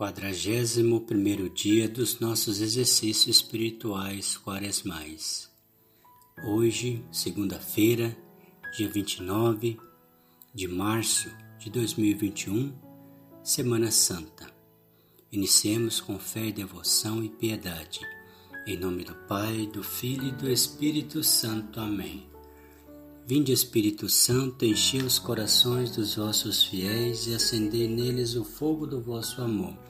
Quadragésimo primeiro dia dos nossos exercícios espirituais quaresmais. Hoje, segunda-feira, dia 29 de março de 2021, Semana Santa. Iniciemos com fé, devoção e piedade. Em nome do Pai, do Filho e do Espírito Santo. Amém. Vinde, Espírito Santo, enchei os corações dos vossos fiéis e acendei neles o fogo do vosso amor.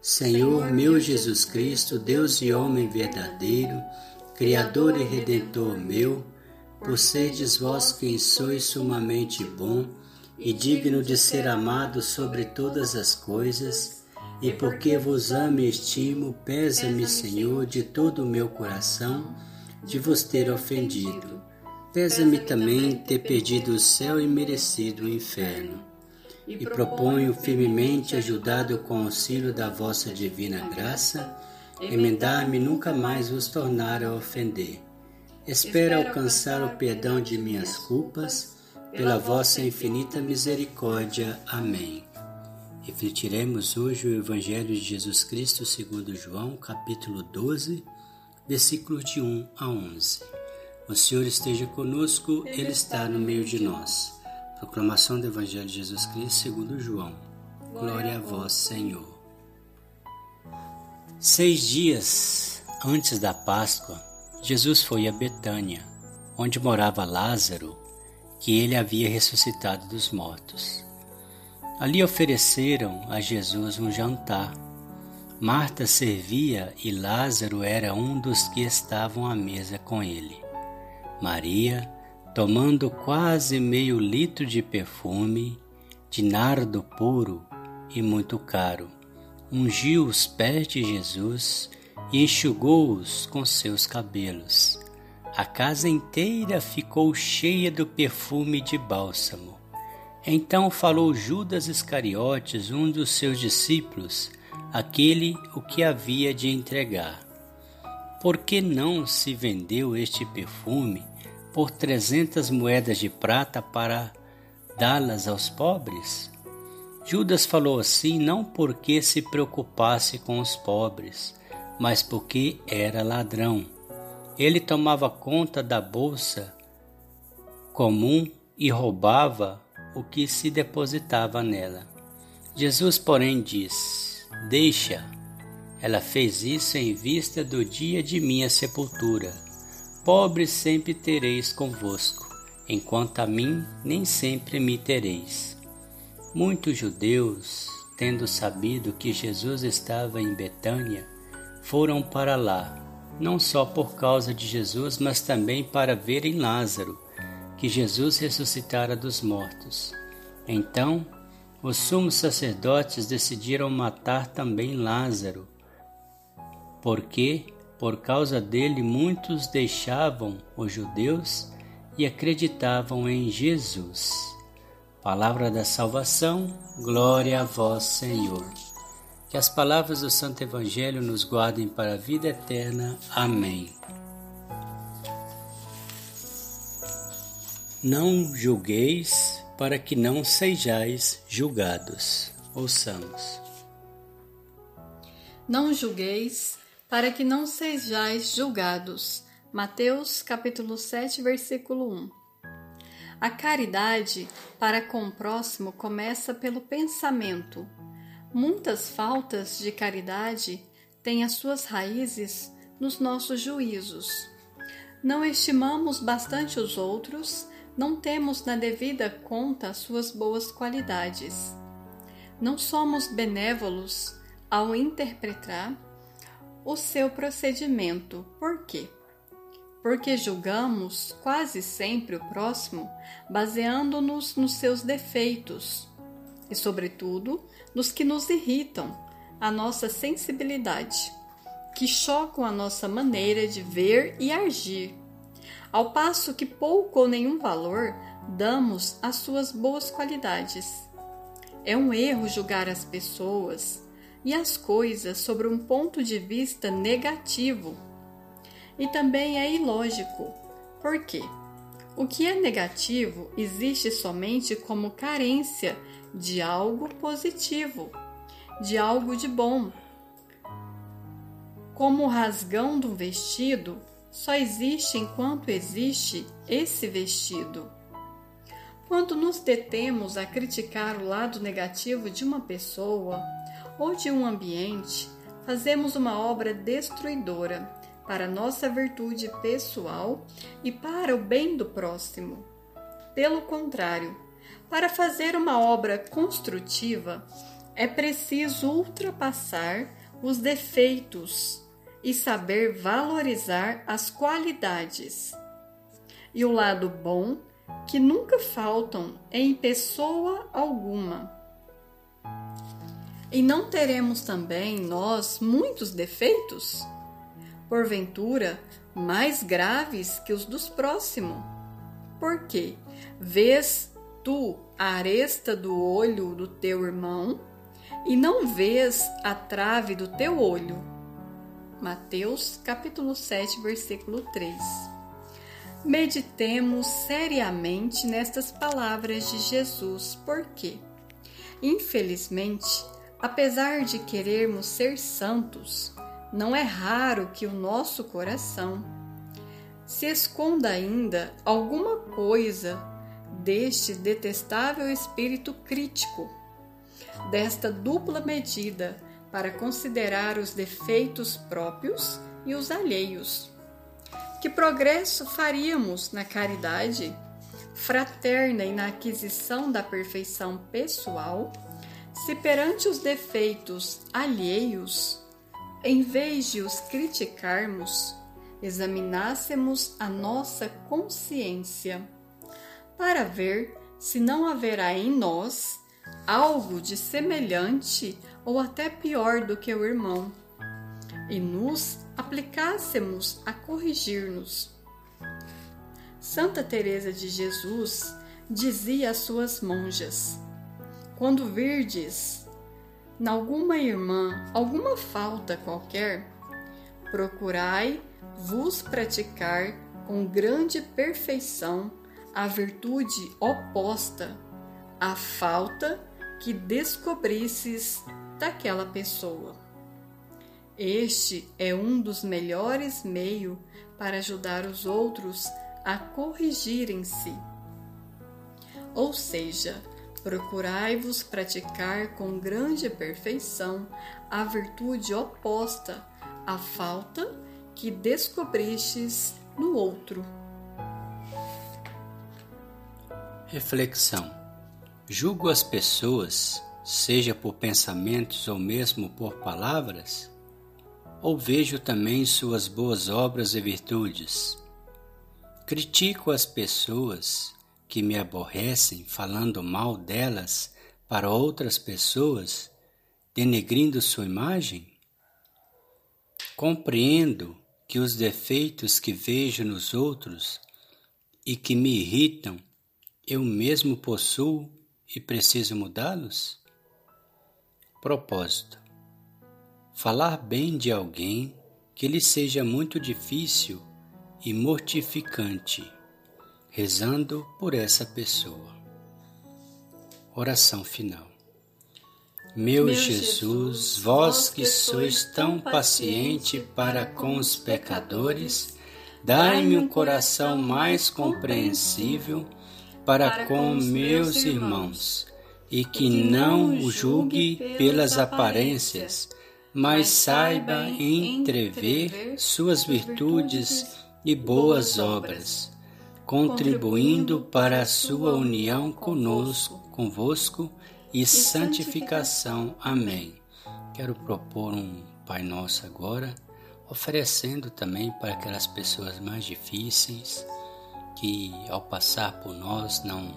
Senhor meu Jesus Cristo, Deus e homem verdadeiro, Criador e Redentor meu, por serdes vós quem sois sumamente bom e digno de ser amado sobre todas as coisas, e porque vos amo e estimo, pesa-me, Senhor, de todo o meu coração, de vos ter ofendido. Pesa-me também ter perdido o céu e merecido o inferno. E proponho firmemente, ajudado com o auxílio da vossa divina graça, emendar-me nunca mais vos tornar a ofender. Espero alcançar o perdão de minhas culpas, pela vossa infinita misericórdia. Amém. Refletiremos hoje o Evangelho de Jesus Cristo segundo João, capítulo 12, versículos de 1 a 11. O Senhor esteja conosco, Ele está no meio de nós. Proclamação do Evangelho de Jesus Cristo segundo João. Glória a vós, Senhor. Seis dias antes da Páscoa, Jesus foi a Betânia, onde morava Lázaro, que ele havia ressuscitado dos mortos. Ali ofereceram a Jesus um jantar Marta servia e Lázaro era um dos que estavam à mesa com ele. Maria, tomando quase meio litro de perfume, de nardo puro e muito caro, ungiu os pés de Jesus e enxugou-os com seus cabelos. A casa inteira ficou cheia do perfume de bálsamo. Então falou Judas Iscariotes, um dos seus discípulos, aquele o que havia de entregar. Por que não se vendeu este perfume por trezentas moedas de prata para dá-las aos pobres? Judas falou assim não porque se preocupasse com os pobres, mas porque era ladrão. Ele tomava conta da bolsa comum e roubava o que se depositava nela. Jesus, porém, disse: Deixa. Ela fez isso em vista do dia de minha sepultura. Pobres sempre tereis convosco, enquanto a mim nem sempre me tereis. Muitos judeus, tendo sabido que Jesus estava em Betânia, foram para lá, não só por causa de Jesus, mas também para verem Lázaro, que Jesus ressuscitara dos mortos. Então os sumos sacerdotes decidiram matar também Lázaro, porque, por causa dele, muitos deixavam os judeus e acreditavam em Jesus. Palavra da salvação, glória a vós, Senhor. Que as palavras do Santo Evangelho nos guardem para a vida eterna. Amém. Não julgueis para que não sejais julgados. Ouçamos. Não julgueis, para que não sejais julgados. Mateus capítulo 7, versículo 1. A caridade para com o próximo começa pelo pensamento. Muitas faltas de caridade têm as suas raízes nos nossos juízos. Não estimamos bastante os outros não temos na devida conta suas boas qualidades. Não somos benévolos ao interpretar o seu procedimento. Por quê? Porque julgamos quase sempre o próximo baseando-nos nos seus defeitos e, sobretudo, nos que nos irritam, a nossa sensibilidade, que chocam a nossa maneira de ver e agir, ao passo que pouco ou nenhum valor damos às suas boas qualidades. É um erro julgar as pessoas e as coisas sobre um ponto de vista negativo. E também é ilógico. Por quê? O que é negativo existe somente como carência de algo positivo, de algo de bom. Como o rasgão de um vestido só existe enquanto existe esse vestido. Quando nos detemos a criticar o lado negativo de uma pessoa ou de um ambiente, fazemos uma obra destruidora para nossa virtude pessoal e para o bem do próximo. Pelo contrário, para fazer uma obra construtiva, é preciso ultrapassar os defeitos e saber valorizar as qualidades. E o lado bom que nunca faltam em pessoa alguma. E não teremos também nós muitos defeitos? Porventura, mais graves que os dos próximos. Porque vês tu a aresta do olho do teu irmão e não vês a trave do teu olho. Mateus capítulo 7, versículo 3 meditemos seriamente nestas palavras de Jesus, porque, infelizmente, apesar de querermos ser santos, não é raro que o nosso coração se esconda ainda alguma coisa deste detestável espírito crítico, desta dupla medida para considerar os defeitos próprios e os alheios. Que progresso faríamos na caridade fraterna e na aquisição da perfeição pessoal se perante os defeitos alheios, em vez de os criticarmos, examinássemos a nossa consciência para ver se não haverá em nós algo de semelhante ou até pior do que o irmão e nos aplicássemos a corrigir-nos. Santa Teresa de Jesus dizia às suas monjas: Quando virdes alguma irmã alguma falta qualquer, procurai vos praticar com grande perfeição a virtude oposta à falta que descobrisses daquela pessoa. Este é um dos melhores meios para ajudar os outros a corrigirem-se. Ou seja, procurai-vos praticar com grande perfeição a virtude oposta à falta que descobristes no outro. Reflexão: Julgo as pessoas, seja por pensamentos ou mesmo por palavras? ou vejo também suas boas obras e virtudes. Critico as pessoas que me aborrecem falando mal delas para outras pessoas, denegrindo sua imagem? Compreendo que os defeitos que vejo nos outros e que me irritam, eu mesmo possuo e preciso mudá-los? Propósito falar bem de alguém que lhe seja muito difícil e mortificante, rezando por essa pessoa. Oração final. Meu, Meu Jesus, vós que sois tão paciente para com os pecadores, dai-me um coração mais compreensível para com meus irmãos, e que não o julgue pelas aparências, mas saiba entrever suas virtudes e boas obras, contribuindo para a sua união conosco, convosco e santificação. Amém. Quero propor um Pai Nosso agora, oferecendo também para aquelas pessoas mais difíceis que ao passar por nós não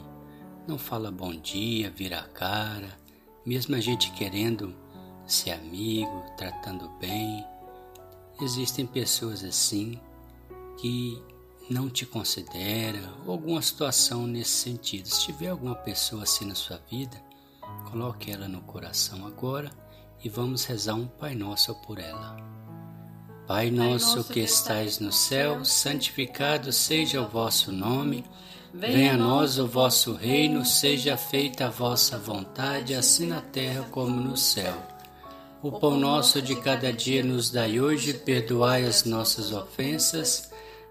não fala bom dia, vira a cara, mesmo a gente querendo ser amigo, tratando bem. Existem pessoas assim que não te considera ou alguma situação nesse sentido. Se tiver alguma pessoa assim na sua vida, coloque ela no coração agora e vamos rezar um Pai Nosso por ela. Pai nosso que estais no céu, santificado seja o vosso nome. Venha a nós o vosso reino, seja feita a vossa vontade, assim na terra como no céu. O pão nosso de cada dia nos dai hoje, perdoai as nossas ofensas,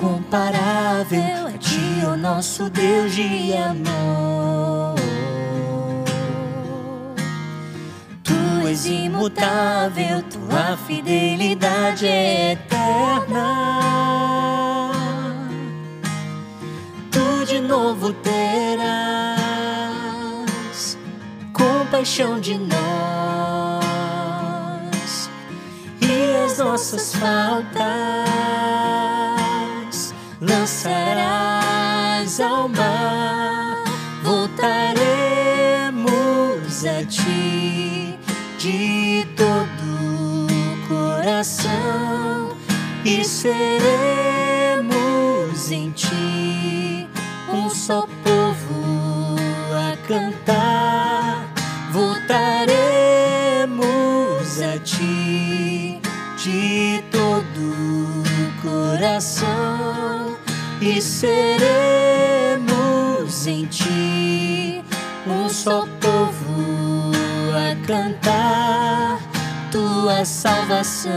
Incomparável a ti, o nosso Deus de amor. Tu és imutável, tua fidelidade é eterna. Tu de novo terás compaixão de nós e as nossas faltas lançarás ao mar, voltaremos a ti de todo o coração e seremos em ti um só povo a cantar. Voltaremos a ti de todo o coração e seremos em ti um só povo a cantar tua salvação.